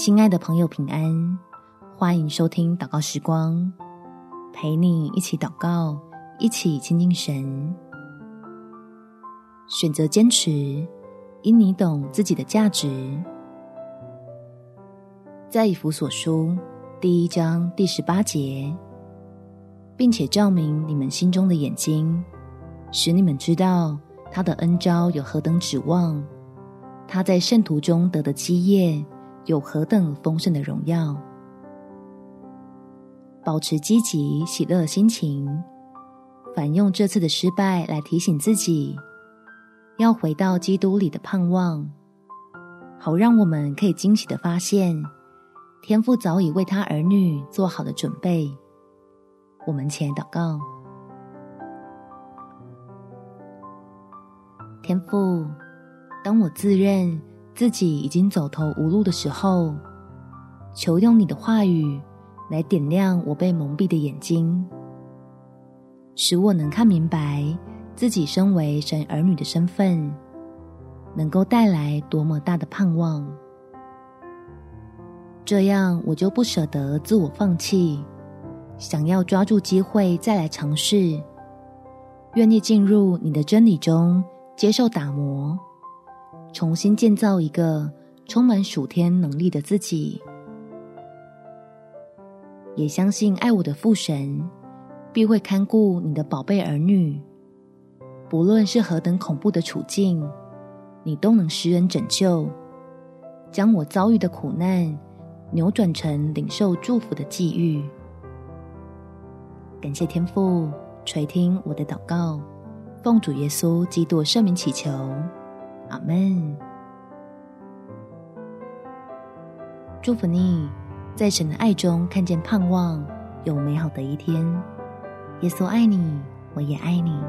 亲爱的朋友，平安！欢迎收听祷告时光，陪你一起祷告，一起亲近神。选择坚持，因你懂自己的价值。在以弗所书第一章第十八节，并且照明你们心中的眼睛，使你们知道他的恩招有何等指望，他在圣徒中得的基业。有何等丰盛的荣耀！保持积极喜乐的心情，反用这次的失败来提醒自己，要回到基督里的盼望，好让我们可以惊喜的发现，天父早已为他儿女做好了准备。我们前祷告，天父，当我自认。自己已经走投无路的时候，求用你的话语来点亮我被蒙蔽的眼睛，使我能看明白自己身为神儿女的身份，能够带来多么大的盼望。这样我就不舍得自我放弃，想要抓住机会再来尝试，愿意进入你的真理中，接受打磨。重新建造一个充满属天能力的自己，也相信爱我的父神必会看顾你的宝贝儿女。不论是何等恐怖的处境，你都能施恩拯救，将我遭遇的苦难扭转成领受祝福的际遇。感谢天父垂听我的祷告，奉主耶稣基督圣名祈求。阿门。祝福你，在神的爱中看见盼望，有美好的一天。耶稣爱你，我也爱你。